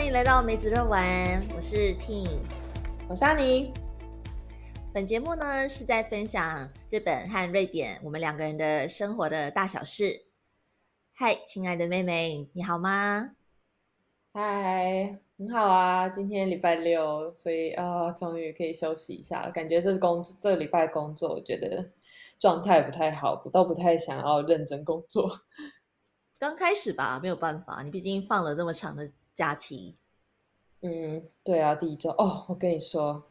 欢迎来到梅子肉丸，我是 Ting，我是阿妮。本节目呢是在分享日本和瑞典我们两个人的生活的大小事。嗨，亲爱的妹妹，你好吗？嗨，很好啊。今天礼拜六，所以啊，终于可以休息一下了。感觉这工这礼拜工作，我觉得状态不太好，都不太想要认真工作。刚开始吧，没有办法，你毕竟放了这么长的。假期，嗯，对啊，第一周哦，我跟你说，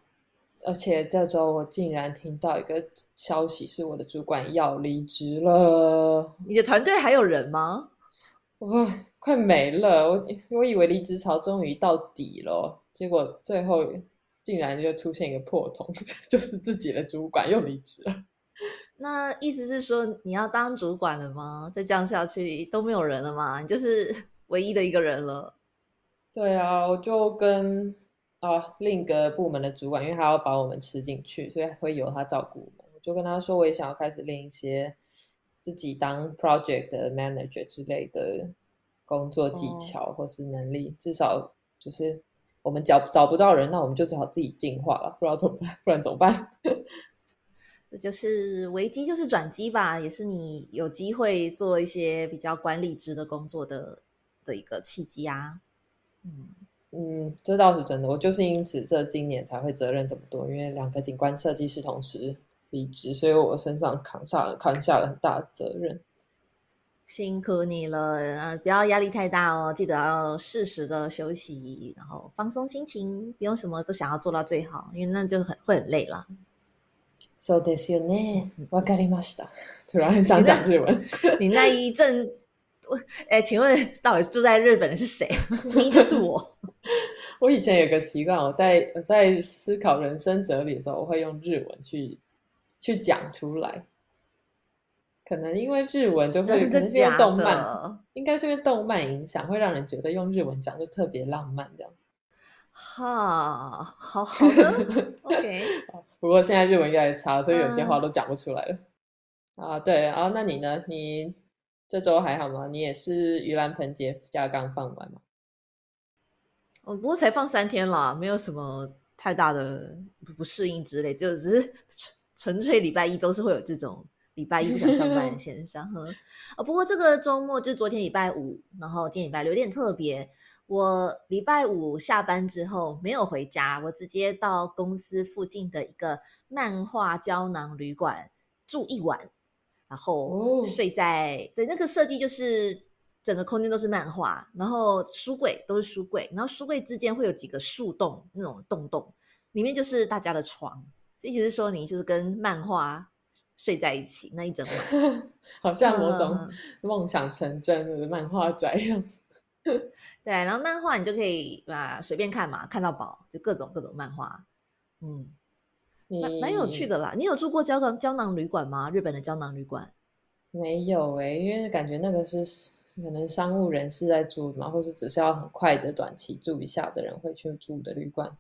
而且这周我竟然听到一个消息，是我的主管要离职了。你的团队还有人吗？我快没了，我我以为离职潮终于到底了，结果最后竟然就出现一个破洞，就是自己的主管又离职了。那意思是说你要当主管了吗？再这样下去都没有人了吗？你就是唯一的一个人了。对啊，我就跟啊另一个部门的主管，因为他要把我们吃进去，所以会由他照顾我们。我就跟他说，我也想要开始练一些自己当 project 的 manager 之类的工作技巧或是能力，至少就是我们找找不到人，那我们就只好自己进化了，不知道怎么办，不然怎么办？这就是危机就是转机吧，也是你有机会做一些比较管理职的工作的的一个契机啊。嗯嗯，这倒是真的。我就是因此这今年才会责任这么多，因为两个景观设计师同时离职，所以我身上扛下了扛下了很大的责任。辛苦你了啊！不要压力太大哦，记得要适时的休息，然后放松心情，不用什么都想要做到最好，因为那就很会很累了。So this you ne wakarimashita。突然很想讲日文，你那一阵。哎，请问 到底住在日本的是谁？明就是我。我以前有个习惯，我在我在思考人生哲理的时候，我会用日文去去讲出来。可能因为日文就会，可能是因为动漫，应该是因为动漫影响，会让人觉得用日文讲就特别浪漫这样子。哈，好好的，OK。不过现在日文越来越差，所以有些话都讲不出来了。啊，对啊，那你呢？你？这周还好吗？你也是盂兰盆节假刚放完吗？哦，不过才放三天啦，没有什么太大的不适应之类，就只是 纯纯粹礼拜一都是会有这种礼拜一不想上班的 现象。哦，不过这个周末就昨天礼拜五，然后今天礼拜六有点特别。我礼拜五下班之后没有回家，我直接到公司附近的一个漫画胶囊旅馆住一晚。然后睡在对那个设计就是整个空间都是漫画，然后书柜都是书柜，然后书柜之间会有几个树洞那种洞洞，里面就是大家的床，意思是说你就是跟漫画睡在一起那一整晚，好像某种梦想成真的漫画宅样子。对，然后漫画你就可以啊随便看嘛，看到饱，就各种各种漫画，嗯。蛮蛮有趣的啦，你有住过胶囊胶囊旅馆吗？日本的胶囊旅馆没有哎，因为感觉那个是可能商务人士在住嘛，或是只是要很快的短期住一下的人会去住的旅馆。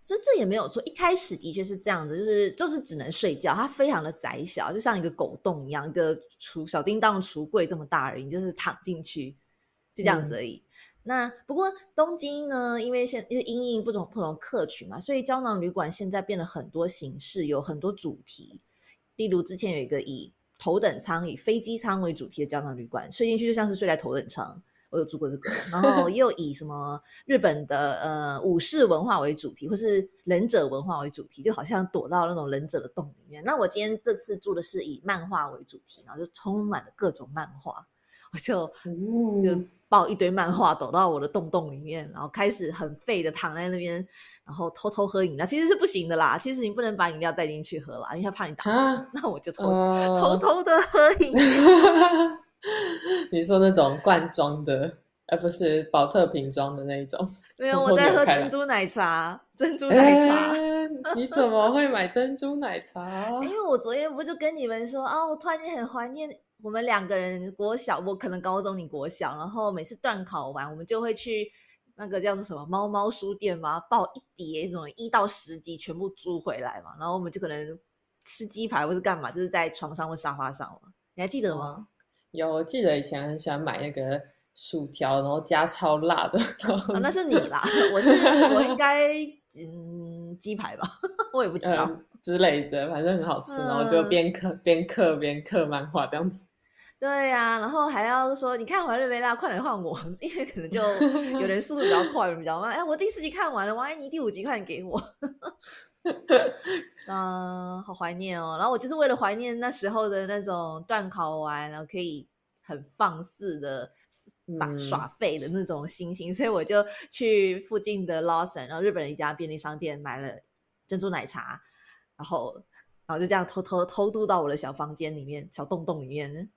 所以这也没有错，一开始的确是这样子，就是就是只能睡觉，它非常的窄小，就像一个狗洞一样，一个橱小叮当的橱柜这么大而已，就是躺进去就这样子而已。那不过东京呢，因为现因为因应不同不同客群嘛，所以胶囊旅馆现在变了很多形式，有很多主题。例如之前有一个以头等舱、以飞机舱为主题的胶囊旅馆，睡进去就像是睡在头等舱。我有住过这个，然后又以什么日本的呃武士文化为主题，或是忍者文化为主题，就好像躲到那种忍者的洞里面。那我今天这次住的是以漫画为主题，然后就充满了各种漫画，我就就。抱一堆漫画躲到我的洞洞里面，然后开始很废的躺在那边，然后偷偷喝饮料，其实是不行的啦。其实你不能把饮料带进去喝啦，因为他怕你打。那我就偷偷偷的喝 饮料。你说那种罐装的，而不是宝特瓶装的那一种。没有，我在喝珍珠奶茶。珍珠奶茶？你怎么会买珍珠奶茶？因为我昨天不就跟你们说啊，我突然间很怀念。我们两个人国小，我可能高中，你国小，然后每次断考完，我们就会去那个叫做什么猫猫书店嘛，抱一叠这种一到十集全部租回来嘛，然后我们就可能吃鸡排或是干嘛，就是在床上或沙发上嘛，你还记得吗？有，我记得以前很喜欢买那个薯条，然后加超辣的。啊，那是你啦，我是我应该嗯鸡排吧，我也不知道嗯之类的，反正很好吃，然后就嗯边刻边刻边刻漫画这样子。对呀、然后还要说你看完了没啦？快点换我，因为可能就 有人速度比较快，有人比较慢。哎，我第四集看完了，王安妮第五集快点给我。嗯、好怀念哦！然后我就是为了怀念那时候的那种断考完，然后可以很放肆的把嗯耍废的那种心情，所以我就去附近的 Lawson，然后日本的一家便利商店买了珍珠奶茶，然后然后就这样偷偷偷渡到我的小房间里面、小洞洞里面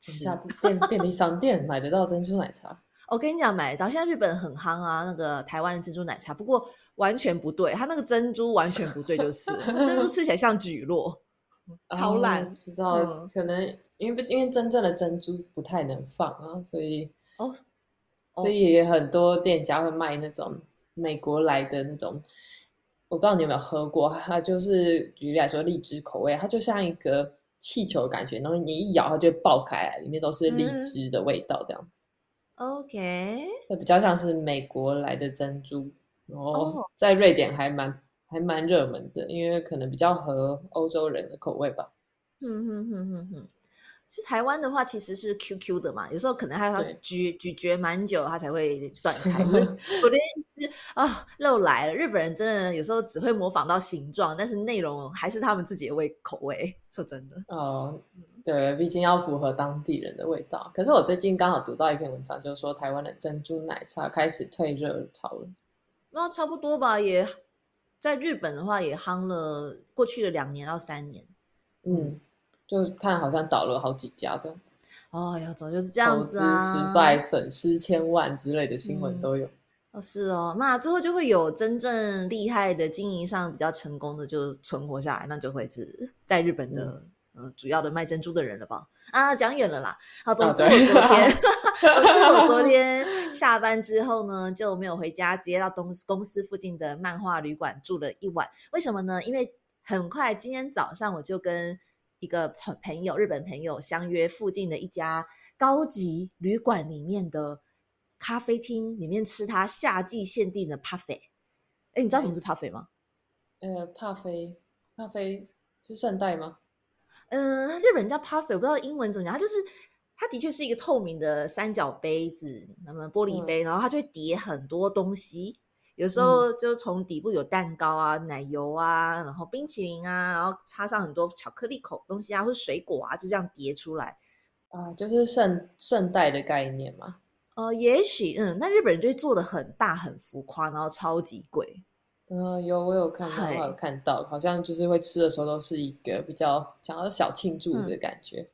吃。下便便利商店买得到珍珠奶茶，我跟你讲，买得到。现在日本很夯啊，那个台湾的珍珠奶茶，不过完全不对，它那个珍珠完全不对，就是它珍珠吃起来像蒟蒻，超哦烂。知道，嗯可能因为因为真正的珍珠不太能放啊，所以哦，所以也很多店家会卖那种美国来的那种，我不知道你有没有喝过，它就是举例来说，荔枝口味，它就像一个气球的感觉，然后你一咬它就会爆开来，里面都是荔嗯枝的味道，这样子，OK，这比较像是美国来的珍珠，然后哦在瑞典还蛮还蛮热门的，因为可能比较合欧洲人的口味吧。嗯哼哼哼哼。是台湾的话，其实是 QQ 的嘛，有时候可能还要咀咀嚼蛮久，它才会 断开。我的意思是啊，又来了，日本人真的有时候只会模仿到形状，但是内容还是他们自己的味口味。说真的，哦，对，毕竟要符合当地人的味道。可是我最近刚好读到一篇文章，就是说台湾的珍珠奶茶开始退热潮了。那差不多吧，也在日本的话也夯了过去的两年到三年。嗯，就看好像倒了好几家这样子，哦呀，总就是这样子投资失败、损失千万之类的新闻嗯都有。哦，是哦，那最后就会有真正厉害的经营上比较成功的，就存活下来，那就会是在日本的、呃主要的卖珍珠的人了吧？啊，讲远了啦。好，总之我昨天，总之我昨天下班之后呢，就没有回家，直接到东公司附近的漫画旅馆住了一晚。为什么呢？因为很快今天早上我就跟一个朋朋友，日本朋友相约附近的一家高级旅馆里面的咖啡厅里面吃他夏季限定的 parfait。哎，你知道什么是 parfait 吗？呃，帕菲，帕菲是圣代吗？嗯、日本人叫 parfait，我不知道英文怎么讲，它就是它的确是一个透明的三角杯子，那么玻璃杯，然后它就会叠很多东西。有时候就从底部有蛋糕啊、奶油啊，然后冰淇淋啊，然后插上很多巧克力口东西啊，或者水果啊，就这样叠出来。啊，就是圣圣代的概念嘛。呃，也许嗯，那日本人就会做的很大很浮夸，然后超级贵。嗯、有我有看到，我有看到，好像就是会吃的时候都是一个比较想要小庆祝嗯的感觉。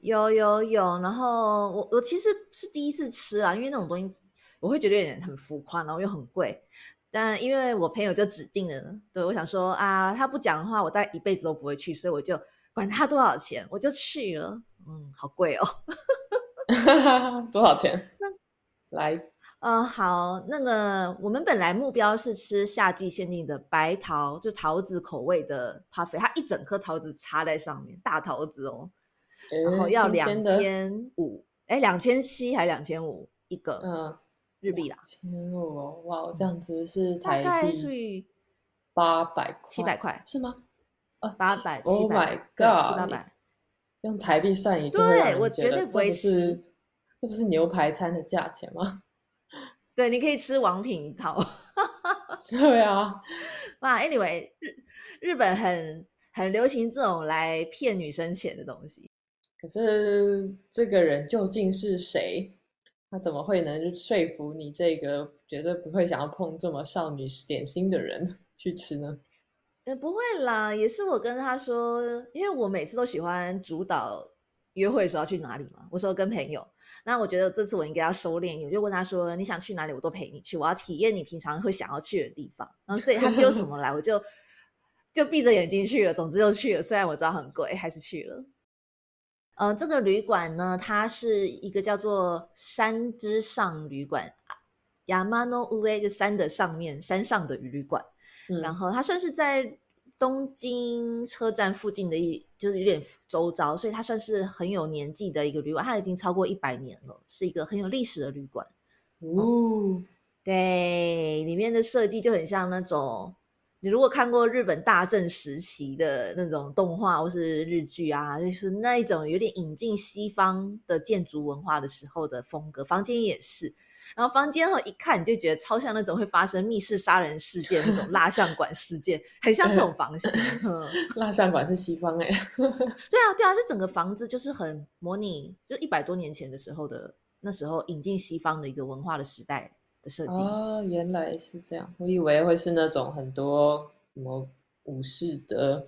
有有有，然后我我其实是第一次吃啊，因为那种东西我会觉得有点很浮夸，然后又很贵。但因为我朋友就指定了，对我想说啊，他不讲的话，我大概一辈子都不会去，所以我就管他多少钱，我就去了。嗯，好贵哦。多少钱？来，呃，好，那个我们本来目标是吃夏季限定的白桃，就桃子口味的 parfait，它一整颗桃子插在上面，大桃子哦，然后要两千五，哎，两千七还两千五一个嗯，日币啦，千五哦，哇，这样子是大台概是币八百七百块，是吗？啊，八百七，Oh 百 my 对，god，七八你百，用台币算，你就会对我绝对不会吃是这不是牛排餐的价钱吗？对，你可以吃王品一套。对啊，哇，anyway，日日本很很流行这种来骗女生钱的东西。可是这个人究竟是谁？他怎么会能说服你这个绝对不会想要碰这么少女点心的人 去吃呢？呃，不会啦，也是我跟他说，因为我每次都喜欢主导约会的时候要去哪里嘛。我说跟朋友，那我觉得这次我应该要收敛一点，我就问他说，你想去哪里，我都陪你去，我要体验你平常会想要去的地方。然后所以他丢什么来，我就就闭着眼睛去了，总之就去了。虽然我知道很贵，还是去了。呃，这个旅馆呢，它是一个叫做山之上旅馆 y a m a n o Ue 就山的上面，山上的旅馆。然嗯，后它算是在东京车站附近的一，就是有点周遭，所以它算是很有年纪的一个旅馆，它已经超过一百年了，是一个很有历史的旅馆。哦，对，里面的设计就很像那种，你如果看过日本大正时期的那种动画或是日剧啊，就是那一种有点引进西方的建筑文化的时候的风格，房间也是。然后房间后一看你就觉得超像那种会发生密室杀人事件那种蜡像馆事件，很像这种房型。蜡像馆是西方 哎，对啊对啊，这整个房子就是很模拟，就一百多年前的时候的那时候引进西方的一个文化的时代的设计。哦，原来是这样，我以为会是那种很多什么武士的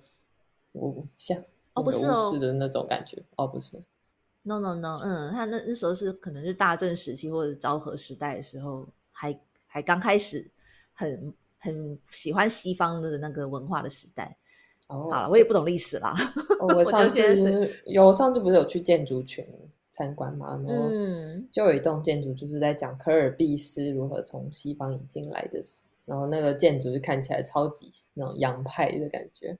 武像，哦不是武士的那种感觉，哦不是。No no no，嗯，他那那时候是可能是大正时期或者昭和时代的时候，还还刚开始很很喜欢西方的那个文化的时代。哦，好了，我也不懂历史啦。我 上次有上次不是有去建筑群参观嘛？然后就有一栋建筑就是在讲科尔必斯如何从西方引进来的，然后那个建筑就看起来超级那种洋派的感觉。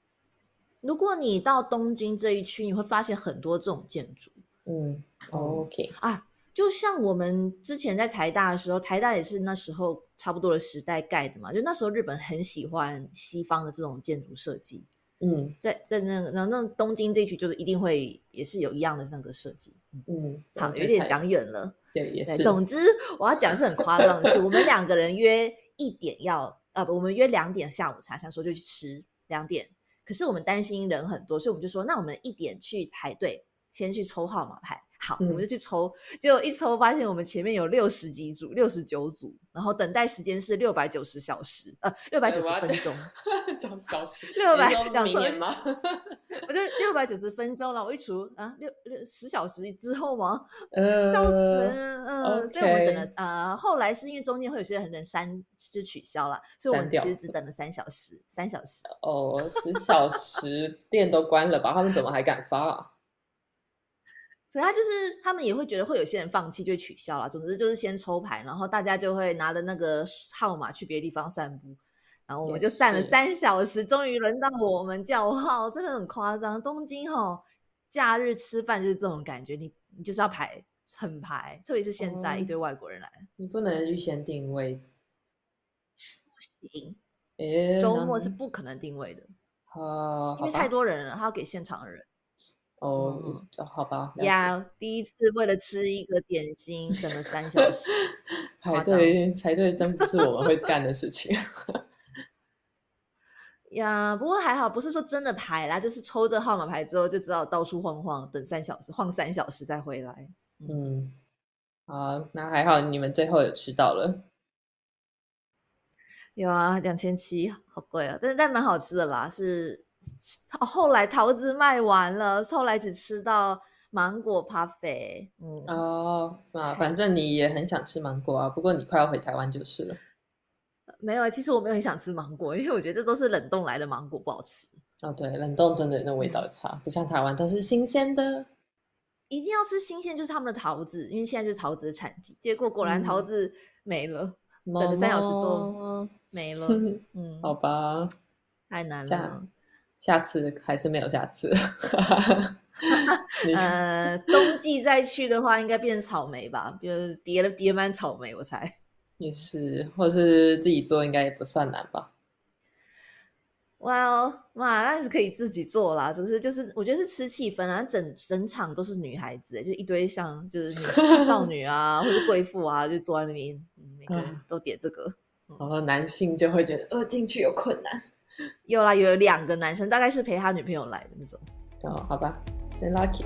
如果你到东京这一区，你会发现很多这种建筑。嗯，OK 啊，就像我们之前在台大的时候，台大也是那时候差不多的时代盖的嘛。就那时候日本很喜欢西方的这种建筑设计，嗯，在在那个那那东京这区就是一定会也是有一样的那个设计。嗯，好，有点讲远了。对，也是。总之我要讲是很夸张的是，我们两个人约一点要呃不，我们约两点下午茶，想说就去吃两点，可是我们担心人很多，所以我们就说那我们一点去排队。先去抽号码牌，好，我们就去抽，结果一抽发现我们前面有六十几组，六十九组，然后等待时间是六百九十小时，呃，六百九十分钟，讲小时，六百讲错吗？我就六百九十分钟了，我一除啊，六六十小时之后吗？呃，笑死人，嗯，所以我们等了，呃，后来是因为中间会有些人删就取消了，所以我们其实只等了三小时，三小时。哦，十小时店都关了吧？他们怎么还敢发？所以他就是他们也会觉得会有些人放弃就取消了。总之就是先抽牌，然后大家就会拿着那个号码去别的地方散步，然后我们就散了三小时，终于轮到我们叫号，真的很夸张。东京哈，假日吃饭就是这种感觉，你你就是要排很排，特别是现在一堆外国人来，你不能预先定位，不行，诶，周末是不可能定位的，哦，因为太多人了，他要给现场的人。哦，好吧。呀，第一次为了吃一个点心等了三小时，排队排队真不是我们会干的事情。呀，不过还好，不是说真的排啦，就是抽着号码牌之后就知道到处晃晃，等三小时，晃三小时再回来。嗯，好，那还好，你们最后有吃到了。有啊，两千七，好贵啊，但是但蛮好吃的啦，是。后来桃子卖完了，后来只吃到芒果咖啡。嗯哦啊，反正你也很想吃芒果啊，不过你快要回台湾就是了。没有，其实我没有很想吃芒果，因为我觉得这都是冷冻来的芒果，不好吃。哦，对，冷冻真的那味道差，不像台湾都是新鲜的。一定要吃新鲜，就是他们的桃子，因为现在就是桃子的产季。结果果然桃子没了，等了三小时之后没了。嗯，好吧，太难了。下次还是没有下次。呃，冬季再去的话，应该变成草莓吧？比如叠了叠满草莓，我猜也是，或者是自己做，应该也不算难吧？哇，哇，那是可以自己做啦。只是就是，我觉得是吃气氛啊，整整场都是女孩子，就一堆像就是少女啊，或者贵妇啊，就坐在那边，每个人都点这个，然后男性就会觉得呃进去有困难。有啦，有两个男生，大概是陪他女朋友来的那种。哦，好吧，真 lucky。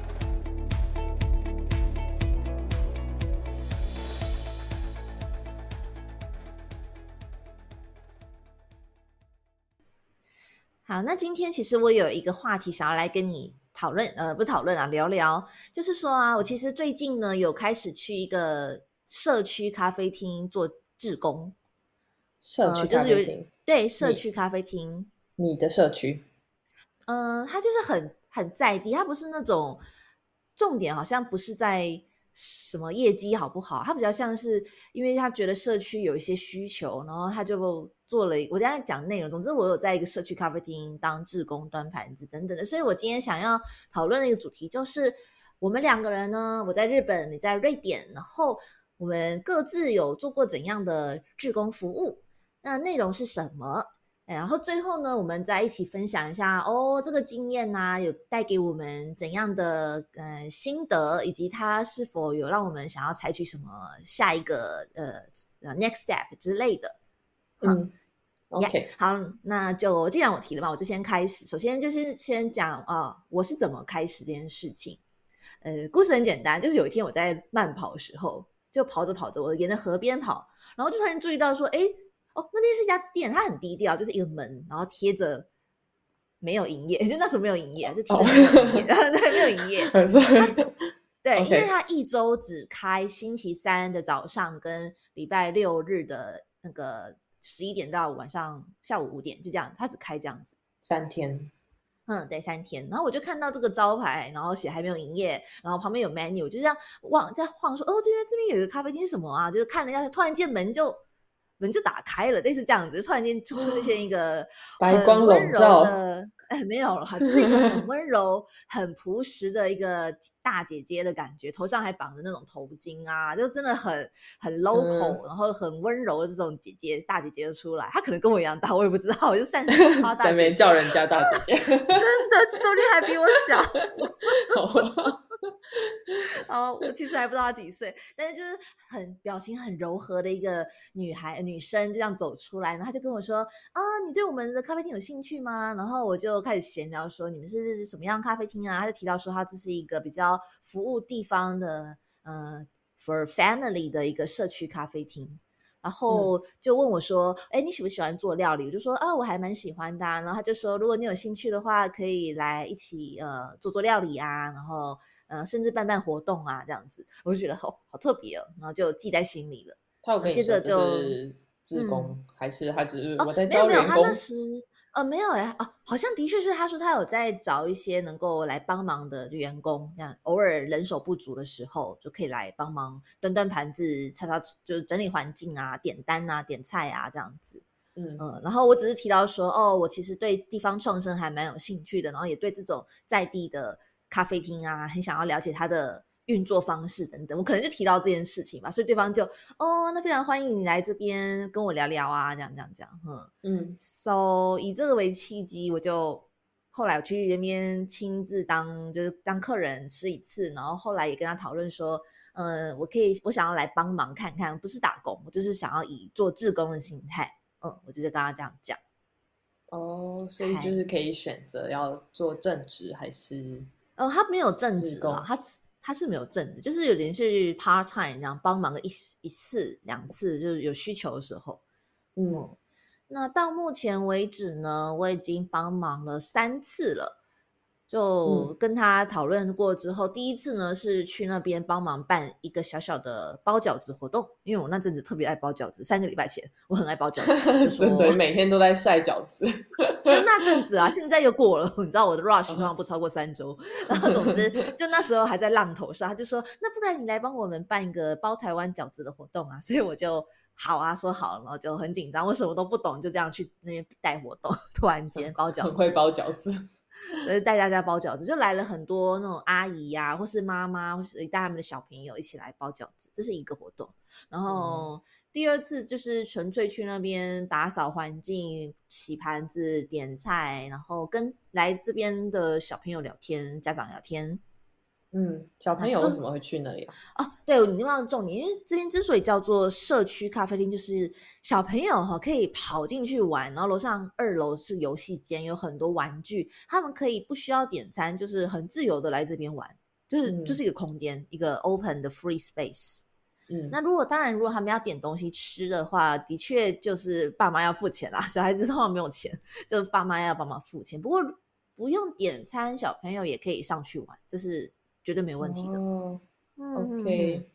好，那今天其实我有一个话题想要来跟你讨论，呃，不讨论啊，聊聊，就是说啊，我其实最近呢有开始去一个社区咖啡厅做志工。社区咖啡厅。对社区咖啡厅，你的社区，嗯，它就是很很在地，它不是那种重点，好像不是在什么业绩好不好，他比较像是因为他觉得社区有一些需求，然后他就做了。我刚才讲内容，总之我有在一个社区咖啡厅当志工端盘子等等的，所以我今天想要讨论的一个主题就是我们两个人呢，我在日本，你在瑞典，然后我们各自有做过怎样的志工服务，那内容是什么？然后最后呢，我们再一起分享一下哦，这个经验呢，有带给我们怎样的呃心得，以及它是否有让我们想要采取什么下一个呃呃 next step 之类的。嗯，OK，好，那就既然我提了嘛，我就先开始。首先就是先讲啊，我是怎么开始这件事情。呃，故事很简单，就是有一天我在慢跑的时候，就跑着跑着，我沿着河边跑，然后就突然注意到说，哎。哦，那边是一家店，它很低调，就是一个门，然后贴着没有营业，就那时候没有营业，就贴着没有营业，对，没有营业。对，因为它一周只开星期三的早上跟礼拜六日的那个十一点到晚上下午五点，就这样，它只开这样子三天。嗯，对，三天。然后我就看到这个招牌，然后写还没有营业，然后旁边有 menu，就这样往在晃，说哦，这边这边有一个咖啡厅，什么啊？就是看了一下，突然间门就。门就打开了，类似这样子，突然间出现一个白光笼罩的，哎，没有了，就是一个很温柔、很朴实的一个大姐姐的感觉，头上还绑着那种头巾啊，就真的很很 local，然后很温柔的这种姐姐大姐姐就出来，她可能跟我一样大，我也不知道，我就擅自夸大，在没叫人家大姐姐，真的，手力还比我小。哦，我其实还不知道她几岁，但是就是很表情很柔和的一个女孩女生，就这样走出来，然后她就跟我说：“啊，你对我们的咖啡厅有兴趣吗？”然后我就开始闲聊说：“你们是什么样咖啡厅啊？”她就提到说：“她这是一个比较服务地方的，呃，for family 的一个社区咖啡厅。”然后就问我说：“哎，你喜不喜欢做料理？”我就说：“啊，我还蛮喜欢的。”然后他就说：“如果你有兴趣的话，可以来一起呃做做料理啊，然后呃甚至办办活动啊，这样子。”我就觉得好好特别哦，然后就记在心里了。他有跟接着就自工还是他只是我在教员工？呃，没有哎，哦，好像的确是他说他有在找一些能够来帮忙的员工，这样偶尔人手不足的时候就可以来帮忙端端盘子、擦擦，就是整理环境啊、点单啊、点菜啊这样子。嗯嗯，然后我只是提到说，哦，我其实对地方创生还蛮有兴趣的，然后也对这种在地的咖啡厅啊，很想要了解它的。运作方式等等，我可能就提到这件事情吧，所以对方就哦，那非常欢迎你来这边跟我聊聊啊，这样这样这样，嗯嗯，so 以这个为契机，我就后来我去那边亲自当就是当客人吃一次，然后后来也跟他讨论说，嗯，我可以我想要来帮忙看看，不是打工，我就是想要以做志工的心态，嗯，我就在跟他这样讲。哦，所以就是可以选择要做正职还是？哦，他没有正职啊，他。他是没有正职，就是有连续 part time 这样帮忙个一一次两次，就是有需求的时候。嗯，那到目前为止呢，我已经帮忙了三次了。就跟他讨论过之后，第一次呢是去那边帮忙办一个小小的包饺子活动，因为我那阵子特别爱包饺子。三个礼拜前，我很爱包饺子，真的每天都在晒饺子。就那阵子啊，现在又过了，你知道我的 rush 通常不超过三周。然后总之，就那时候还在浪头上，他就说：“那不然你来帮我们办一个包台湾饺子的活动啊？”所以我就好啊，说好了，然后就很紧张，我什么都不懂，就这样去那边带活动。突然间包饺子，很会包饺子。呃，带大家包饺子，就来了很多那种阿姨呀，或是妈妈，或是带他们的小朋友一起来包饺子，这是一个活动。然后第二次就是纯粹去那边打扫环境、洗盘子、点菜，然后跟来这边的小朋友聊天、家长聊天。嗯，小朋友为什么会去那里啊？哦，对你忘了重点，因为这边之所以叫做社区咖啡厅，就是小朋友哈可以跑进去玩，然后楼上二楼是游戏间，有很多玩具，他们可以不需要点餐，就是很自由的来这边玩，就是就是一个空间，一个 open 的 free space。嗯，那如果当然，如果他们要点东西吃的话，的确就是爸妈要付钱啦。小孩子通常没有钱，就是爸妈要帮忙付钱。不过不用点餐，小朋友也可以上去玩，这是。绝对没问题的。嗯 OK，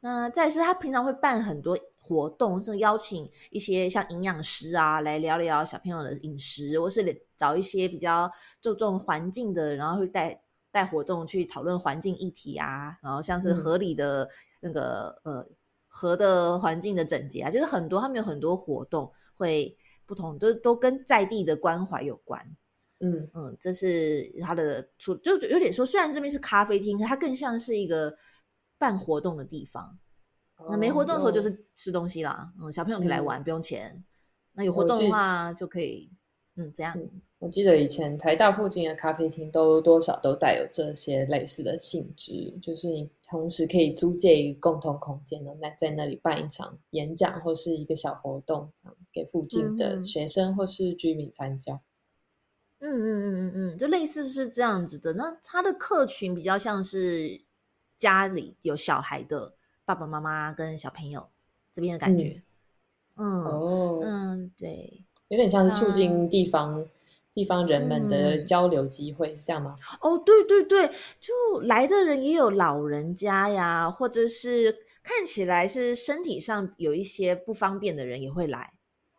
那再是，他平常会办很多活动，是邀请一些像营养师啊来聊聊小朋友的饮食，或是找一些比较注重环境的，然后会带带活动去讨论环境议题啊，然后像是合理的那个呃河的环境的整洁啊，就是很多他们有很多活动会不同，都都跟在地的关怀有关。嗯嗯，这是他的出，就有点说，虽然这边是咖啡厅，它更像是一个办活动的地方。那没活动的时候就是吃东西啦，嗯，小朋友可以来玩，不用钱。那有活动的话就可以，嗯，这样。我记得以前台大附近的咖啡厅都多少都带有这些类似的性质，就是你同时可以租借一个共同空间的，那在那里办一场演讲或是一个小活动，给附近的学生或是居民参加。嗯嗯嗯嗯嗯嗯，就类似是这样子的。那他的客群比较像是家里有小孩的爸爸妈妈跟小朋友这边的感觉。嗯哦，嗯，对，有点像是促进地方地方人们的交流机会，是这样吗？哦，对对对，就来的人也有老人家呀，或者是看起来是身体上有一些不方便的人也会来。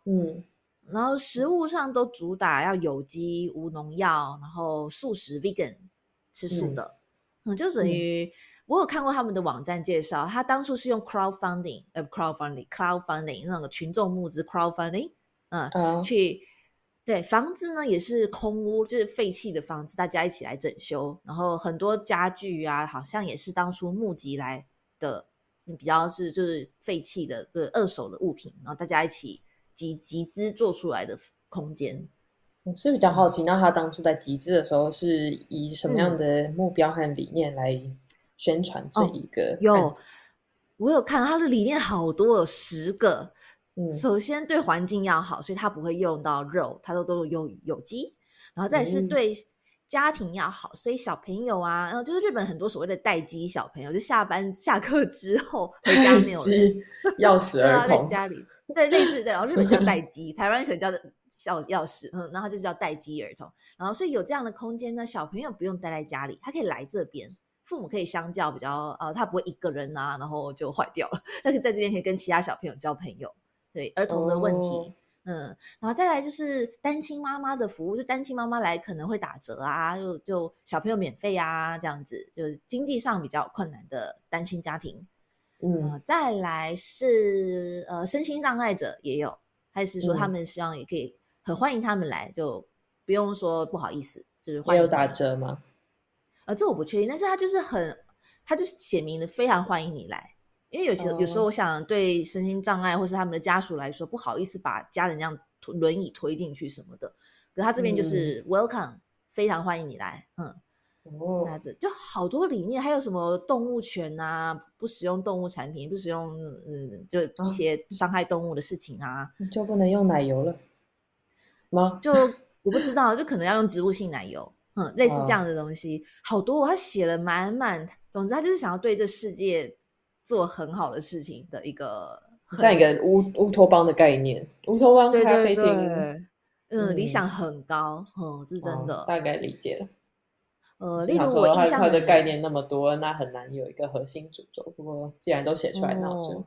嗯。然后食物上都主打要有机、无农药，然后素食 （vegan） 吃素的，嗯，就等于我有看过他们的网站介绍，他当初是用 crowdfunding，呃，crowdfunding，crowdfunding 那个群众募资 crowdfunding，嗯，去对房子呢也是空屋，就是废弃的房子，大家一起来整修，然后很多家具啊，好像也是当初募集来的，比较是就是废弃的，就是二手的物品，然后大家一起。集集资做出来的空间，我是比较好奇，那他当初在集资的时候是以什么样的目标和理念来宣传这一个？有，我有看他的理念好多，有十个。嗯，首先对环境要好，所以他不会用到肉，他都都用有机。然后再是对家庭要好，所以小朋友啊，然后就是日本很多所谓的待机小朋友，就下班下课之后回家没有人，钥匙儿童家里。对，类似对，然后日本叫 待机，台湾可能叫小钥匙，嗯，然后就叫待机儿童。然后所以有这样的空间呢，小朋友不用待在家里，他可以来这边，父母可以相较比较，呃，他不会一个人啊，然后就坏掉了，他可以在这边可以跟其他小朋友交朋友。对，儿童的问题，嗯，然后再来就是单亲妈妈的服务，就单亲妈妈来可能会打折啊，就就小朋友免费啊，这样子，就是经济上比较困难的单亲家庭。嗯，再来是呃，身心障碍者也有，还是说他们希望也可以很欢迎他们来，就不用说不好意思，就是会有打折吗？呃，这我不确定，但是他就是很，他就是写明了非常欢迎你来，因为有些有时候我想对身心障碍或是他们的家属来说，不好意思把家人这样轮椅推进去什么的，可他这边就是 welcome，非常欢迎你来，嗯。哦，那这就好多理念，还有什么动物权啊，不使用动物产品，不使用嗯，就一些伤害动物的事情啊，就不能用奶油了吗？就我不知道，就可能要用植物性奶油，嗯，类似这样的东西，好多，他写了满满，总之他就是想要对这世界做很好的事情的一个像一个乌乌托邦的概念，乌托邦咖啡厅，嗯，理想很高，嗯，是真的，大概理解了。呃，例如我印象的概念那么多，那很难有一个核心主轴。不过既然都写出来，那我就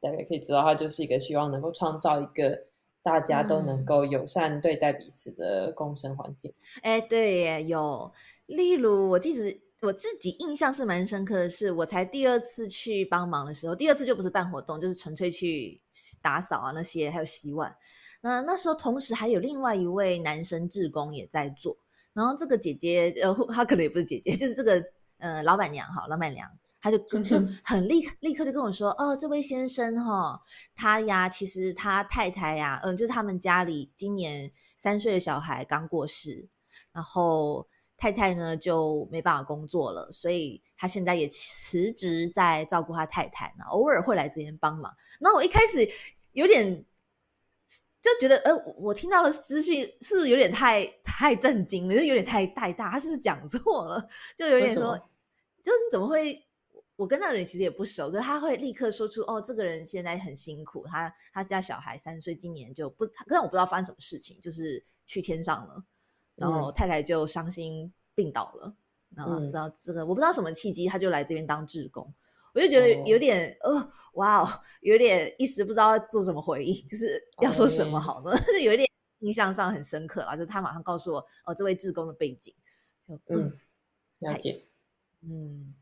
大概可以知道，它就是一个希望能够创造一个大家都能够友善对待彼此的共生环境。哎，对耶，有。例如，我记得我自己印象是蛮深刻的是，我才第二次去帮忙的时候，第二次就不是办活动，就是纯粹去打扫啊那些，还有洗碗。那那时候同时还有另外一位男生志工也在做。然后这个姐姐，呃，她可能也不是姐姐，就是这个，呃，老板娘哈，老板娘，她就就很立立刻就跟我说，哦，这位先生哈，他呀，其实他太太呀，嗯，就是他们家里今年三岁的小孩刚过世，然后太太呢就没办法工作了，所以他现在也辞职在照顾他太太，那偶尔会来这边帮忙。那我一开始有点。就觉得，呃，我听到的资讯是不是有点太太震惊了？就有点太太大，他是不是讲错了？就有点说，就是怎么会？我跟那个人其实也不熟，可是他会立刻说出，哦，这个人现在很辛苦，他他家小孩三岁，今年就不，可是我不知道发生什么事情，就是去天上了，然后太太就伤心病倒了，然后知道这个，我不知道什么契机，他就来这边当志工。我就觉得有点呃，哇哦，有点一时不知道做什么回应，就是要说什么好呢？就有一点印象上很深刻啦，就是他马上告诉我，哦，这位志工的背景，就嗯，了解，嗯，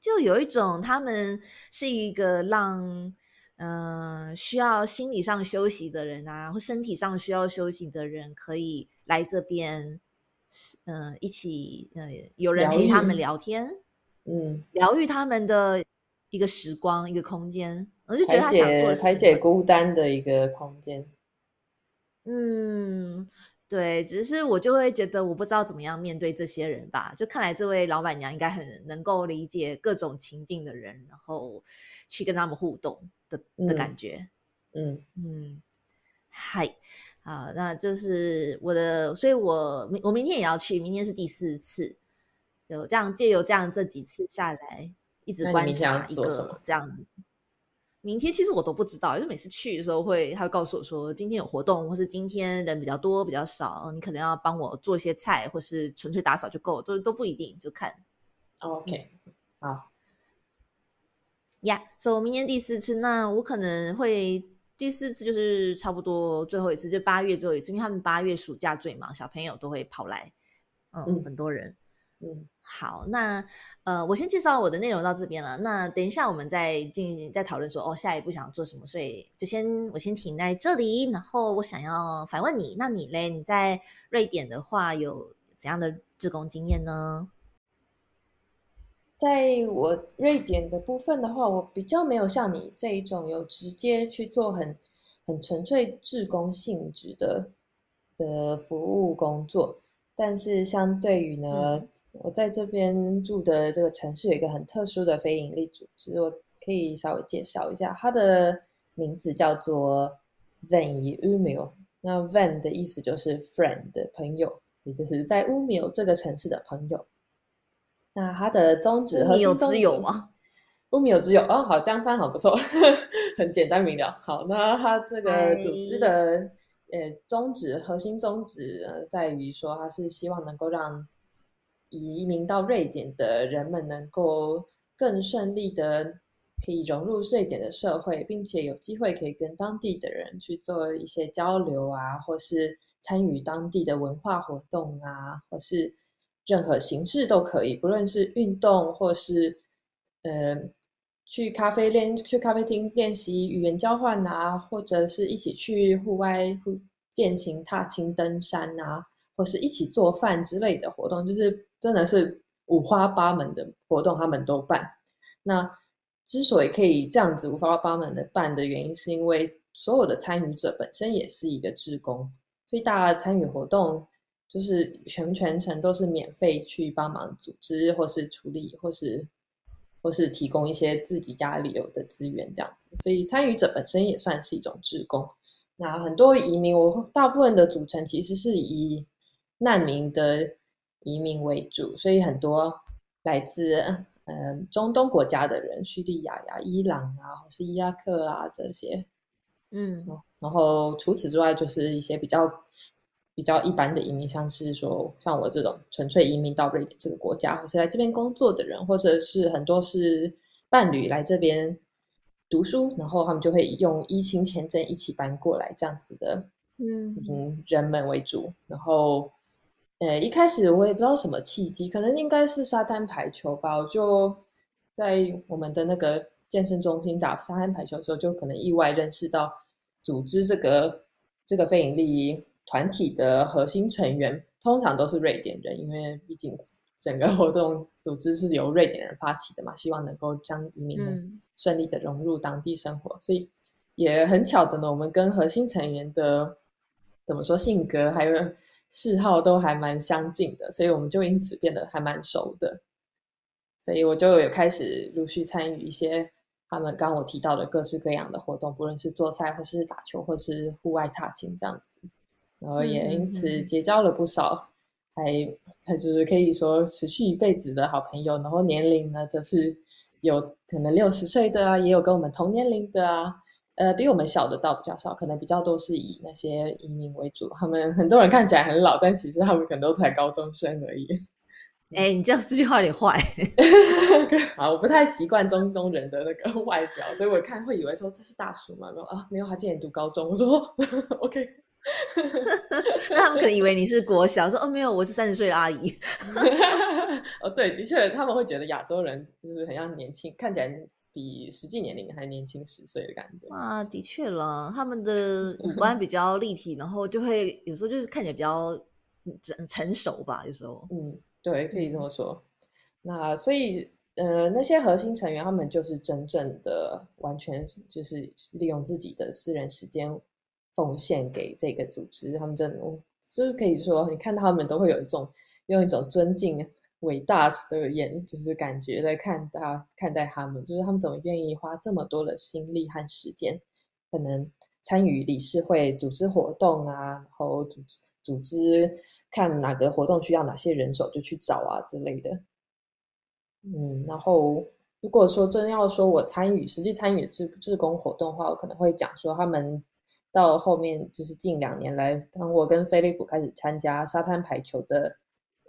就有一种他们是一个让嗯、呃需要心理上休息的人啊，或身体上需要休息的人，可以来这边，嗯、一起呃有人陪他们聊天，嗯，疗愈他们的一个时光，一个空间。我就觉得他想做排解孤单的一个空间。嗯，对，只是我就会觉得我不知道怎么样面对这些人吧。就看来这位老板娘应该很能够理解各种情境的人，然后去跟他们互动的的感嗯觉。嗯嗯，嗨，好，那就是我的，所以我明我明天也要去，明天是第四次，就这样借由这样这几次下来，一直观察一个这样。明天其实我都不知道，因为每次去的时候会，他会告诉我说今天有活动，或是今天人比较多比较少，你可能要帮我做一些菜，或是纯粹打扫就够，都都不一定，就看。，OK，好，呀，所以我明年第四次，那我可能会第四次就是差不多最后一次，就八月最后一次，因为他们八月暑假最忙，小朋友都会跑来，嗯，嗯很多人。嗯好，那呃，我先介绍我的内容到这边了。那等一下我们再进行再讨论说，哦，下一步想要做什么，所以就先我先停在这里。然后我想要反问你，那你嘞？你在瑞典的话有怎样的志工经验呢？在我瑞典的部分的话，我比较没有像你这一种有直接去做很很纯粹志工性质的的服务工作，但是相对于呢，我在这边住的这个城市有一个很特殊的非营利组织，我可以稍微介绍一下，它的名字叫做 Van i u m i l 那 Van 的意思就是 friend 的朋友，也就是在乌米尔这个城市的朋友。那它的宗旨核你有心宗旨自由吗？乌米有之友哦，好，这样翻好不错，很简单明了。好，那它这个组织的呃宗旨核心宗旨呃在于说，它是希望能够让移民到瑞典的人们能够更顺利的可以融入瑞典的社会，并且有机会可以跟当地的人去做一些交流啊，或是参与当地的文化活动啊，或是任何形式都可以，不论是运动或是呃去咖啡练去咖啡厅练习语言交换啊，或者是一起去户外户践行踏青登山啊，或是一起做饭之类的活动，就是真的是五花八门的活动，他们都办。那之所以可以这样子五花八门的办的原因，是因为所有的参与者本身也是一个志工，所以大家参与活动就是全全程都是免费去帮忙组织，或是处理，或是或是提供一些自己家里有的资源这样子。所以参与者本身也算是一种志工。那很多移民，我大部分的组成其实是以难民的移民为主，所以很多来自嗯中东国家的人，叙利亚呀、伊朗啊，或是伊拉克啊这些，嗯然后除此之外，就是一些比较比较一般的移民，像是说像我这种纯粹移民到瑞典这个国家，或是来这边工作的人，或者是很多是伴侣来这边读书，然后他们就会用依亲签证一起搬过来这样子的嗯嗯人们为主。然后呃一开始我也不知道什么契机，可能应该是沙滩排球吧，我就在我们的那个健身中心打沙滩排球的时候，就可能意外认识到组织这个这个非营利团体的核心成员，通常都是瑞典人，因为毕竟整个活动组织是由瑞典人发起的嘛，希望能够将移民顺利的融入当地生活，所以也很巧的呢，我们跟核心成员的怎么说性格还有 嗜好都还蛮相近的，所以我们就因此变得还蛮熟的。所以我就有开始陆续参与一些他们刚刚我提到的各式各样的活动，不论是做菜或是打球或是户外踏青这样子，然后也因此结交了不少还还就是可以说持续一辈子的好朋友，然后年龄呢则是有可能六十岁的啊，也有跟我们同年龄的啊，呃，比我们小的倒比较少，可能比较都是以那些移民为主。他们很多人看起来很老，但其实他们可能都才高中生而已。哎、你这样这句话有点坏。啊，我不太习惯中东人的那个 外表，所以我看会以为说这是大叔嘛，没有啊，没有，他今年读高中。我说 OK，那他们可能以为你是国小，说哦没有，我是三十岁的阿姨。哦，对，的确，他们会觉得亚洲人就是很像年轻，看起来比实际年龄还年轻十岁的感觉。啊，的确了，他们的五官比较立体，然后就会有时候就是看起来比较成成熟吧，有时候。嗯，对，可以这么说。那所以，呃，那些核心成员他们就是真正的完全就是利用自己的私人时间奉献给这个组织，他们真的就是可以说，你看他们都会有一种用一种尊敬。伟大的眼，就是感觉在看他看待他们，就是他们怎么愿意花这么多的心力和时间，可能参与理事会组织活动啊，然后组织组织看哪个活动需要哪些人手就去找啊之类的。嗯，然后如果说真要说我参与实际参与志志工活动的话，我可能会讲说他们到后面就是近两年来，当我跟飞利浦开始参加沙滩排球的。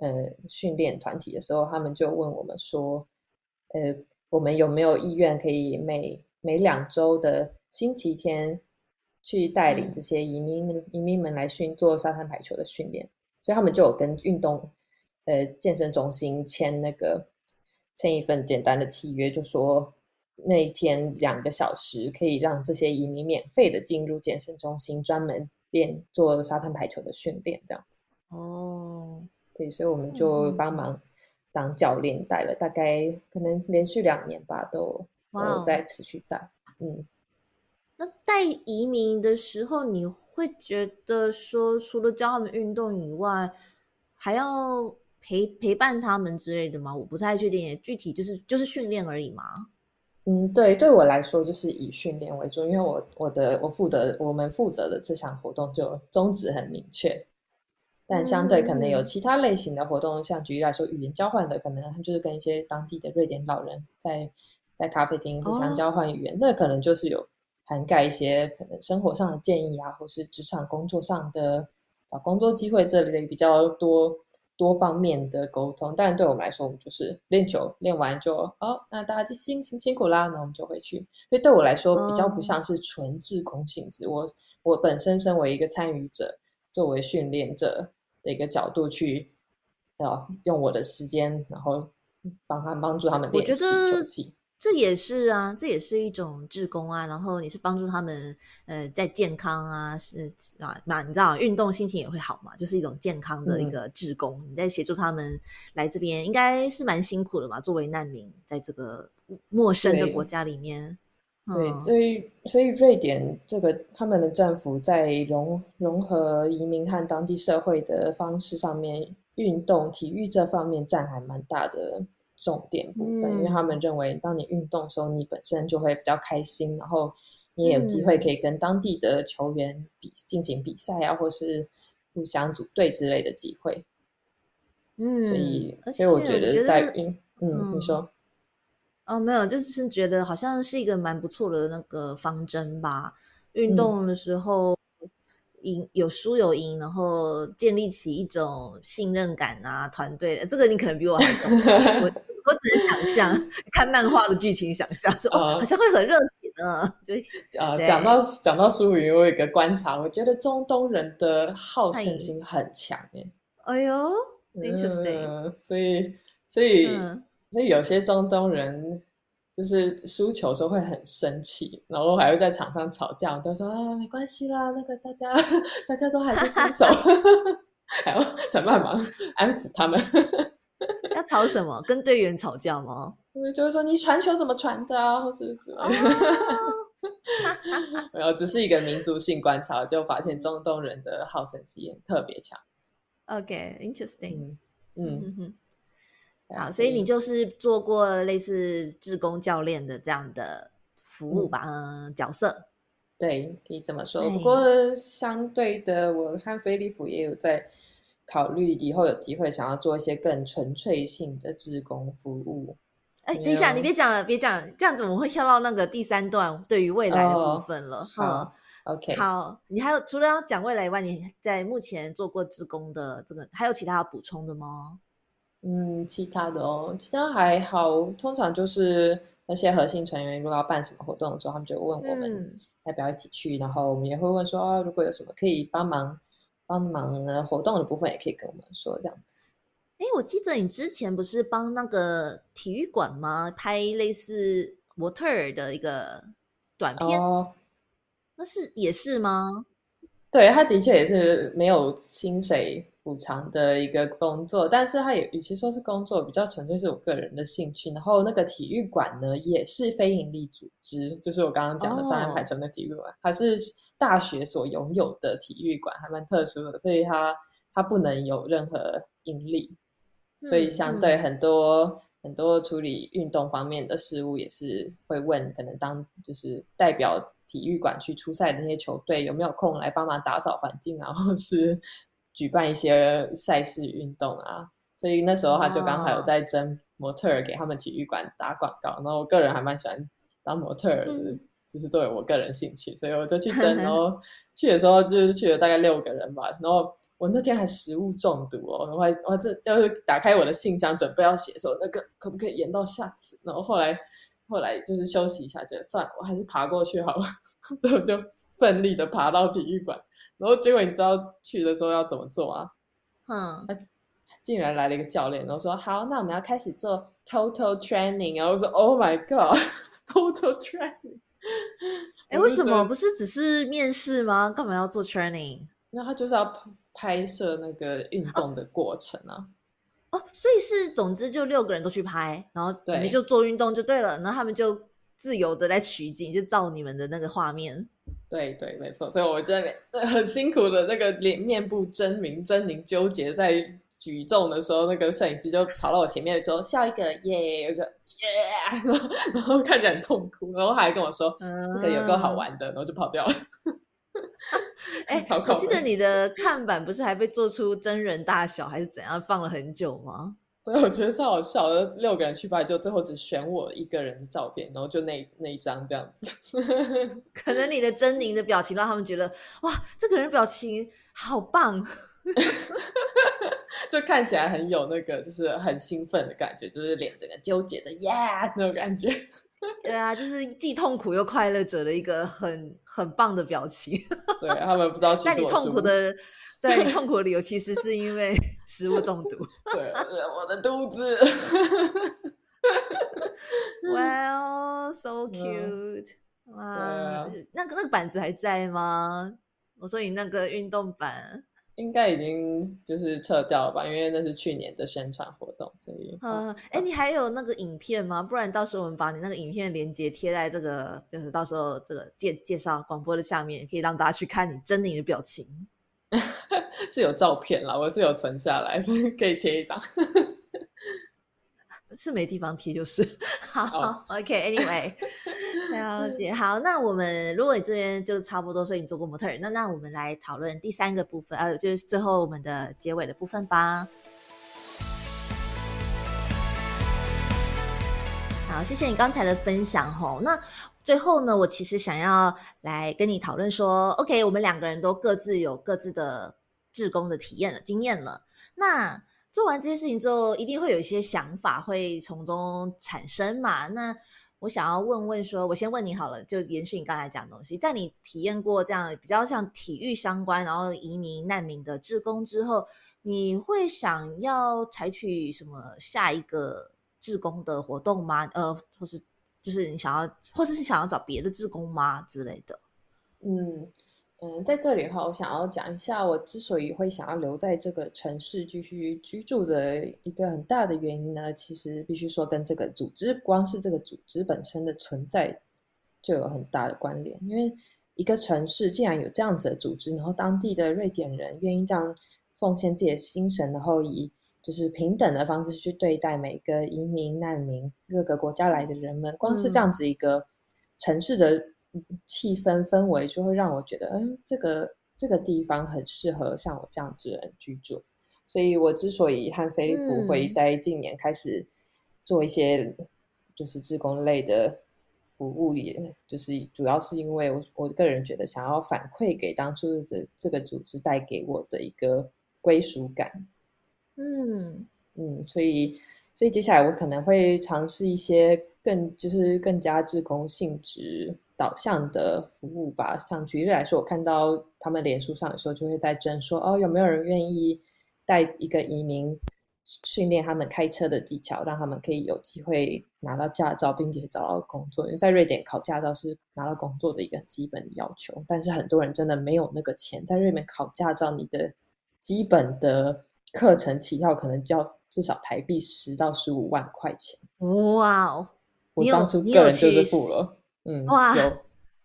呃，训练团体的时候，他们就问我们说：“呃，我们有没有意愿可以每每两周的星期天去带领这些移民移民们来训做沙滩排球的训练？”所以他们就有跟运动呃健身中心签那个签一份简单的契约，就说那一天两个小时可以让这些移民免费的进入健身中心，专门练做沙滩排球的训练，这样子。哦。对，所以我们就帮忙当教练带了，大概可能连续两年吧，都都在持续带。嗯，那带移民的时候，你会觉得说，除了教他们运动以外，还要陪陪伴他们之类的吗？我不太确定，具体就是就是训练而已吗？嗯，对，对我来说就是以训练为主，因为我我的我负责我们负责的这项活动就宗旨很明确。但相对可能有其他类型的活动，像举例来说，语言交换的，可能就是跟一些当地的瑞典老人在在咖啡厅互相交换语言，那可能就是有涵盖一些可能生活上的建议啊，或是职场工作上的找工作机会这类比较多多方面的沟通。但对我们来说，我们就是练球，练完就哦，那大家就辛辛辛苦啦，那我们就回去。所以对我来说，比较不像是纯自控性质。我我本身身为一个参与者，作为训练者。的一个角度去，呃，用我的时间，然后帮他帮助他们练习球技。这也是啊，这也是一种志工啊。然后你是帮助他们，呃，在健康啊，是啊，那你知道运动心情也会好嘛，就是一种健康的一个志工。你在协助他们来这边，应该是蛮辛苦的嘛。作为难民，在这个陌生的国家里面。对，所以所以瑞典这个他们的政府在融融合移民和当地社会的方式上面，运动体育这方面占还蛮大的重点部分，因为他们认为，当你运动的时候，你本身就会比较开心，然后你也有机会可以跟当地的球员比进行比赛啊，或是互相组队之类的机会。嗯，所以所以我觉得在嗯嗯，你说。哦，没有，就是觉得好像是一个蛮不错的那个方针吧。运动的时候赢有输有赢，然后建立起一种信任感啊，团队。这个你可能比我还懂。我我只能想象看漫画的剧情，想象说哦，好像会很热血呢。就 啊，讲到讲到输赢，我有一个观察，我觉得中东人的好胜心很强诶。哎呦，interesting。所以所以。所以有些中东人就是输球时候会很生气，然后还会在场上吵架。都说啊，没关系啦，那个大家大家都还是新手，还要想办法安抚他们。要吵什么？跟队员吵架吗？就是说你传球怎么传的啊，或者是 没有，只是一个民族性观察，就发现中东人的好胜心特别强。OK，interesting。嗯嗯。好，所以你就是做过类似志工教练的这样的服务吧？嗯，角色，对，可以这么说。不过相对的，我和飞利浦也有在考虑以后有机会想要做一些更纯粹性的志工服务。哎，等一下，你别讲了，别讲，这样子我们会跳到那个第三段对于未来的部分了。好，OK，好，你还有除了要讲未来以外，你在目前做过志工的这个，还有其他要补充的吗？嗯，其他的哦，其他还好。通常就是那些核心成员，如果要办什么活动的时候，他们就问我们要不要一起去，然后我们也会问说，哦，如果有什么可以帮忙帮忙的活动的部分，也可以跟我们说这样子。哎，我记得你之前不是帮那个体育馆吗？拍类似模特儿的一个短片，那是也是吗？对，他的确也是没有薪水补偿的一个工作，但是他也与其说是工作，比较纯粹是我个人的兴趣。然后那个体育馆呢，也是非营利组织，就是我刚刚讲的上海海城的体育馆，它是大学所拥有的体育馆，还蛮特殊的，所以它它不能有任何盈利。所以，相对很多很多处理运动方面的事物，也是会问，可能当就是代表体育馆去出赛的那些球队，有没有空来帮忙打扫环境啊，或是举办一些赛事运动啊？所以那时候他就刚好有在争模特儿给他们体育馆打广告，然后我个人还蛮喜欢当模特儿的，就是作为我个人兴趣，所以我就去 争。然后去的时候就是去了大概六个人吧，然后。我那天还食物中毒哦，我还我这就是打开我的信箱准备要写说那个可不可以延到下次，然后后来后来就是休息一下，觉得算了，我还是爬过去好了，所以我就奋力的爬到体育馆，然后结果你知道去的时候要怎么做啊？嗯，竟然来了一个教练，然后说好，那我们要开始做 total training，然后我说 Oh my god，total training，哎，为什么不是只是面试吗？干嘛要做 training？那他就是要。拍摄那个运动的过程啊，哦，所以是总之就六个人都去拍，然后你们就做运动就对了，然后他们就自由的来取景，就照你们的那个画面。对对，没错。所以我在那边很辛苦的那个脸面部狰狞狰狞纠结在举重的时候，那个摄影师就跑到我前面说笑一个耶，我说耶，然后看起来很痛苦，然后还跟我说这个有够好玩的，然后就跑掉了。哎，我记得你的看板不是还被做出真人大小还是怎样放了很久吗？对，我觉得超好笑的。六个人去拍，就最后只选我一个人的照片，然后就那那一张这样子。可能你的狰狞的表情让他们觉得哇，这个人表情好棒，就看起来很有那个，就是很兴奋的感觉，就是脸整个纠结的呀那种感觉。对啊，就是既痛苦又快乐者的一个很很棒的表情。对他们不知道，但你痛苦的，对你痛苦的理由其实是因为 食物中毒。对，我的肚子。Well, so cute！哇，那个那个板子还在吗？我说你那个运动板。应该已经就是撤掉了吧，因为那是去年的宣传活动，所以。嗯，哎，你还有那个影片吗？不然到时候我们把你那个影片连接贴在这个，就是到时候这个介介绍广播的下面，可以让大家去看你狰狞的表情。是有照片啦，我是有存下来，所以可以贴一张。是没地方贴就是。好，OK，Anyway。了解，好，那我们如果你这边就差不多，所以你做过模特，那那我们来讨论第三个部分，呃，就是最后我们的结尾的部分吧。好，谢谢你刚才的分享吼。那最后呢，我其实想要来跟你讨论说，OK，我们两个人都各自有各自的志工的体验了、经验了。那做完这些事情之后，一定会有一些想法会从中产生嘛？那我想要问问说，我先问你好了，就延续你刚才讲的东西，在你体验过这样比较像体育相关，然后移民难民的志工之后，你会想要采取什么下一个志工的活动吗？呃，或是就是你想要，或者是想要找别的志工吗之类的？嗯。嗯，在这里的话，我想要讲一下，我之所以会想要留在这个城市继续居住的一个很大的原因呢，其实必须说跟这个组织，光是这个组织本身的存在就有很大的关联。因为一个城市既然有这样子的组织，然后当地的瑞典人愿意这样奉献自己的精神，然后以就是平等的方式去对待每个移民、难民、各个国家来的人们，光是这样子一个城市的。气氛氛围就会让我觉得，嗯，这个这个地方很适合像我这样子人居住。所以我之所以和菲利普会在近年开始做一些就是自工类的服务，也就是主要是因为我我个人觉得想要反馈给当初的这个组织带给我的一个归属感。嗯嗯，所以所以接下来我可能会尝试一些更就是更加自工性质。导向的服务吧，像举例来说，我看到他们脸书上的时候就会在争说，哦，有没有人愿意带一个移民训练他们开车的技巧，让他们可以有机会拿到驾照，并且找到工作。因为在瑞典考驾照是拿到工作的一个基本要求，但是很多人真的没有那个钱。在瑞典考驾照，你的基本的课程起跳可能就要至少台币十到十五万块钱。哇哦！我当初个人就是付了，嗯，哇。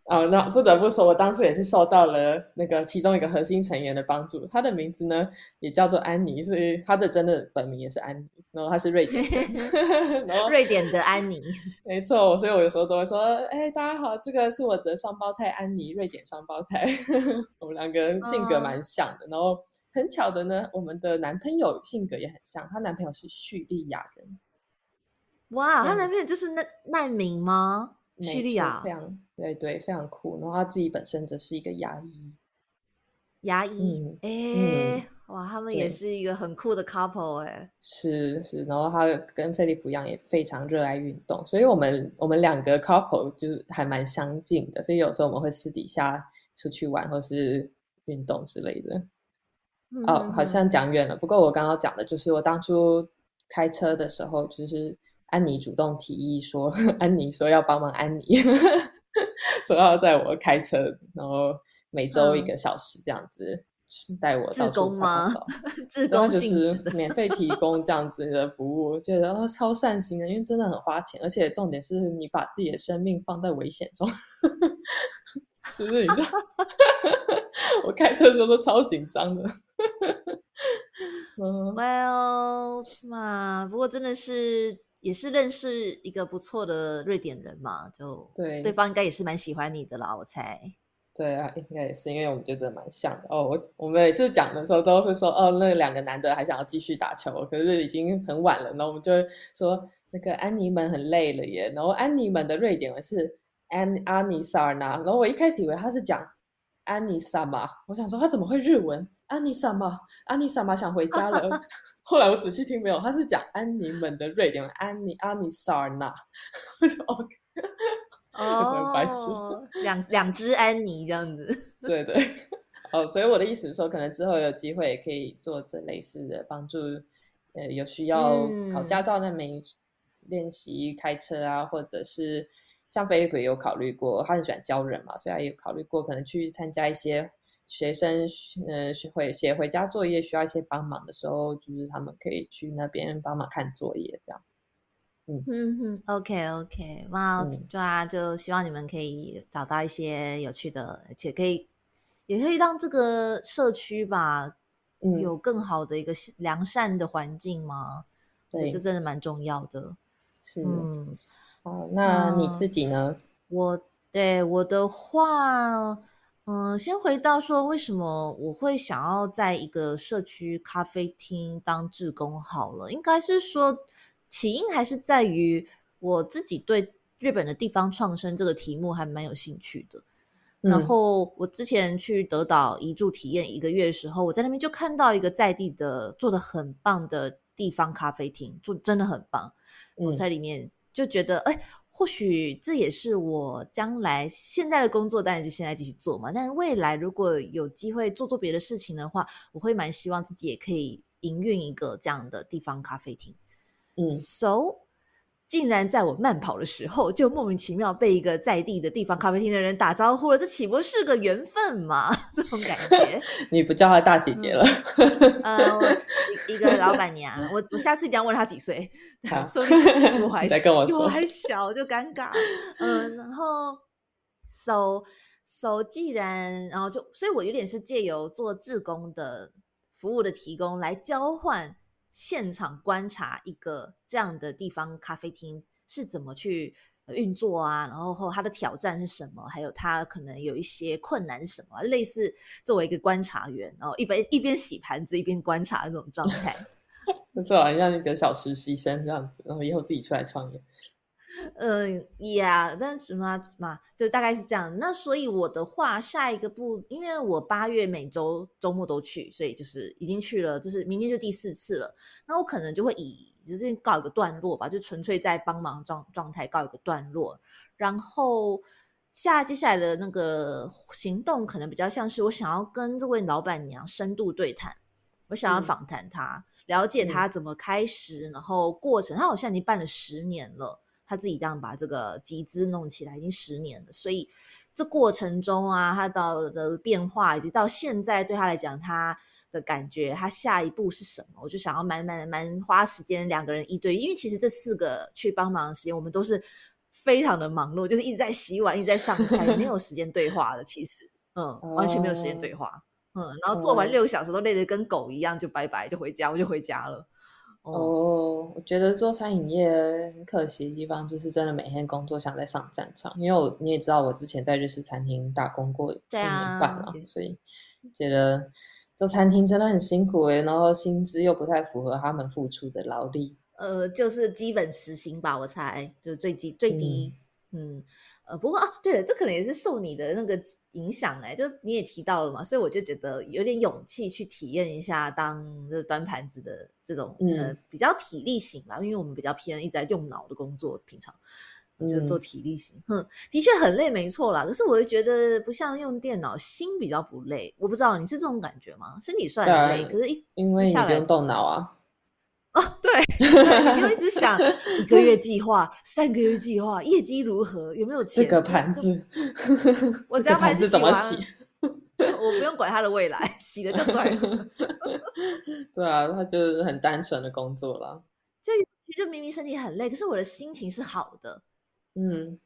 哦，那不得不说，我当初也是受到了那个其中一个核心成员的帮助。他的名字呢也叫做安妮，所以他的真的本名也是安妮。然后他是瑞典，然后瑞典的安妮，没错。所以我有时候都会说：“哎，大家好，这个是我的双胞胎安妮，瑞典双胞胎。我们两个人性格蛮像的。然后很巧的呢，我们的男朋友性格也很像。她男朋友是叙利亚人。哇，她男朋友就是难难民吗？叙利亚非常对对非常酷，然后他自己本身则是一个牙医，牙医哎哇，他们也是一个很酷的 couple 哎，是是，然后他跟菲利普一样也非常热爱运动，所以我们我们两个 couple 就是还蛮相近的，所以有时候我们会私底下出去玩或是运动之类的。哦，好像讲远了，不过我刚刚讲的就是我当初开车的时候就是。安妮主动提议说：“ 安妮说要帮忙安妮，说要带我开车，然后每周一个小时这样子带我到处跑跑。自 工就是免费提供这样子的服务，觉得超善心的，因为真的很花钱，而且重点是你把自己的生命放在危险中，就是你知道，我开车的时候都超紧张的。Well 嘛，不过真的是。”也是认识一个不错的瑞典人嘛，就对，对方应该也是蛮喜欢你的啦，我猜。对啊，应该也是，因为我们就真的蛮像的哦。我我们每次讲的时候都会说，哦，那两个男的还想要继续打球，可是已经很晚了，然后我们就会说，那个安妮们很累了耶。然后安妮们的瑞典文是安安妮萨尔纳，然后我一开始以为他是讲安妮萨玛，我想说他怎么会日文？安妮萨玛，安妮萨玛想回家了。后来我仔细听，没有，他是讲安妮们的瑞典，安妮安妮萨尔纳。我就 OK，哦，白痴，两两只安妮这样子。对对，哦，所以我的意思是说，可能之后有机会可以做这类似的帮助，呃，有需要考驾照那没练习开车啊，或者是像菲利普有考虑过，他很喜欢教人嘛，所以他有考虑过可能去参加一些。学生呃学会写回家作业需要一些帮忙的时候，就是他们可以去那边帮忙看作业，这样。嗯嗯嗯，OK OK，哇，对啊，就希望你们可以找到一些有趣的，而且可以也可以让这个社区吧，有更好的一个良善的环境嘛。对，这真的蛮重要的。是，嗯，哦，那你自己呢？我对我的话。嗯，先回到说，为什么我会想要在一个社区咖啡厅当志工？好了，应该是说起因还是在于我自己对日本的地方创生这个题目还蛮有兴趣的。然后我之前去德岛一住体验一个月的时候，我在那边就看到一个在地的做的很棒的地方咖啡厅，做真的很棒。我在里面就觉得，哎。或许这也是我将来现在的工作，当然是现在继续做嘛。但未来如果有机会做做别的事情的话，我会蛮希望自己也可以营运一个这样的地方咖啡厅。嗯，so。竟然在我慢跑的时候，就莫名其妙被一个在地的地方咖啡厅的人打招呼了，这岂不是个缘分吗？这种感觉，你不叫她大姐姐了？呃，一个老板娘，我我下次一定要问她几岁，说我还 再跟我说我还小就尴尬。嗯，然后 so so 既然然后就，所以我有点是借由做志工的服务的提供来交换。现场观察一个这样的地方咖啡厅是怎么去运作啊？然后后它的挑战是什么？还有它可能有一些困难什么？类似作为一个观察员，然后一边一边洗盘子一边观察那种状态，不错，像一个小实习生这样子，然后以后自己出来创业。嗯，Yeah，但什么嘛，就大概是这样。那所以我的话，下一个步，因为我八月每周周末都去，所以就是已经去了，就是明天就第四次了。那我可能就会以就这边告一个段落吧，就纯粹在帮忙状状态告一个段落。然后下接下来的那个行动，可能比较像是我想要跟这位老板娘深度对谈，我想要访谈她。了解她怎么开始，然后过程。她好像已经办了十年了，他自己这样把这个集资弄起来已经十年了，所以这过程中啊，他到的变化以及到现在对他来讲，他的感觉，他下一步是什么？我就想要慢慢慢花时间两个人一对，因为其实这四个去帮忙的时间，我们都是非常的忙碌，就是一直在洗碗，一直在上菜，没有时间对话的。其实，嗯，完全没有时间对话。嗯，然后做完六个小时都累得跟狗一样，就拜拜，就回家，我就回家了。哦，我觉得做餐饮业很可惜的地方，就是真的每天工作像在上战场。因为我你也知道，我之前在日式餐厅打工过一年半嘛，所以觉得做餐厅真的很辛苦诶，然后薪资又不太符合他们付出的劳力。呃，就是基本时薪吧，我猜就是最低最低。嗯，呃，不过啊，对了，这可能也是受你的那个影响哎，就你也提到了嘛，所以我就觉得有点勇气去体验一下当就是端盘子的这种呃比较体力型吧，因为我们比较偏一直在用脑的工作，平常就做体力型，哼，的确很累，没错啦。可是我就觉得不像用电脑，心比较不累。我不知道你是这种感觉吗？身体算累，可是一因为你不用动脑啊。哦，对，你要一直想 一个月计划、三个月计划，业绩如何，有没有钱？这个盘子，我这盘子怎么洗？我不用管他的未来，洗了就对了。对啊，他就是很单纯的工作了。就就明明身体很累，可是我的心情是好的。嗯，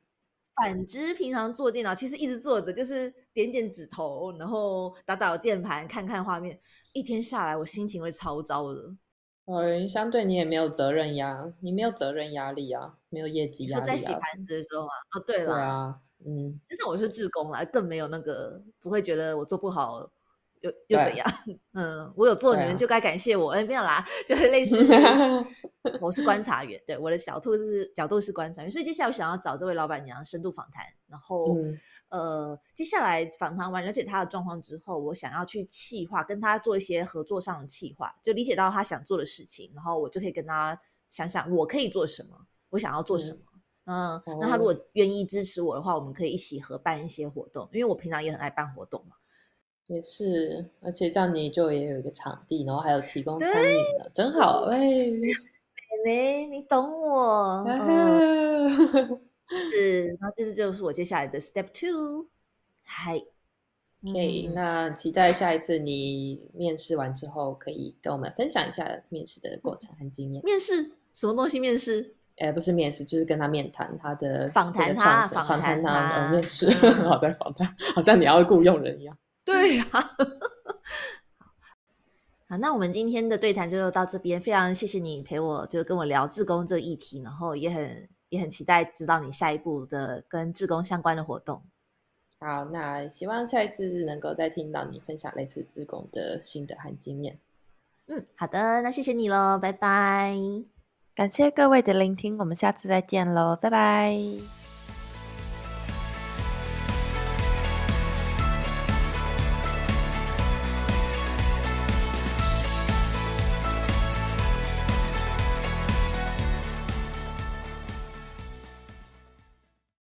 反之，平常做电脑，其实一直坐着，就是点点指头，然后打打键盘，看看画面，一天下来，我心情会超糟的。呃，相对你也没有责任压，你没有责任压力啊，没有业绩压力啊。在洗盘子的时候啊，哦，对了，对啊，嗯，就像我是志工啊，更没有那个不会觉得我做不好。又又怎样？嗯，我有做，你们就该感谢我。哎，没有啦，就是类似，我是观察员，对，我的小兔是角度是观察员，所以接下来我想要找这位老板娘深度访谈，然后呃，接下来访谈完了解她的状况之后，我想要去企划跟她做一些合作上的企划，就理解到她想做的事情，然后我就可以跟她想想我可以做什么，我想要做什么。嗯，那他如果愿意支持我的话，我们可以一起合办一些活动，因为我平常也很爱办活动嘛。也是，而且这样你就也有一个场地，然后还有提供餐饮的，真好哎！妹妹，你懂我。是，然后这是就是我接下来的 step two。嗨，OK，那期待下一次你面试完之后，可以跟我们分享一下面试的过程和经验。面试什么东西？面试？哎，不是面试，就是跟他面谈他的访谈他，访谈他，呃，面试。好在访谈，好像你要雇佣人一样。对呀，好，那我们今天的对谈就到这边，非常谢谢你陪我，就跟我聊志工这议题，然后也很也很期待知道你下一步的跟志工相关的活动。好，那希望下一次能够再听到你分享类似志工的心得和经验。嗯，好的，那谢谢你喽，拜拜，感谢各位的聆听，我们下次再见喽，拜拜。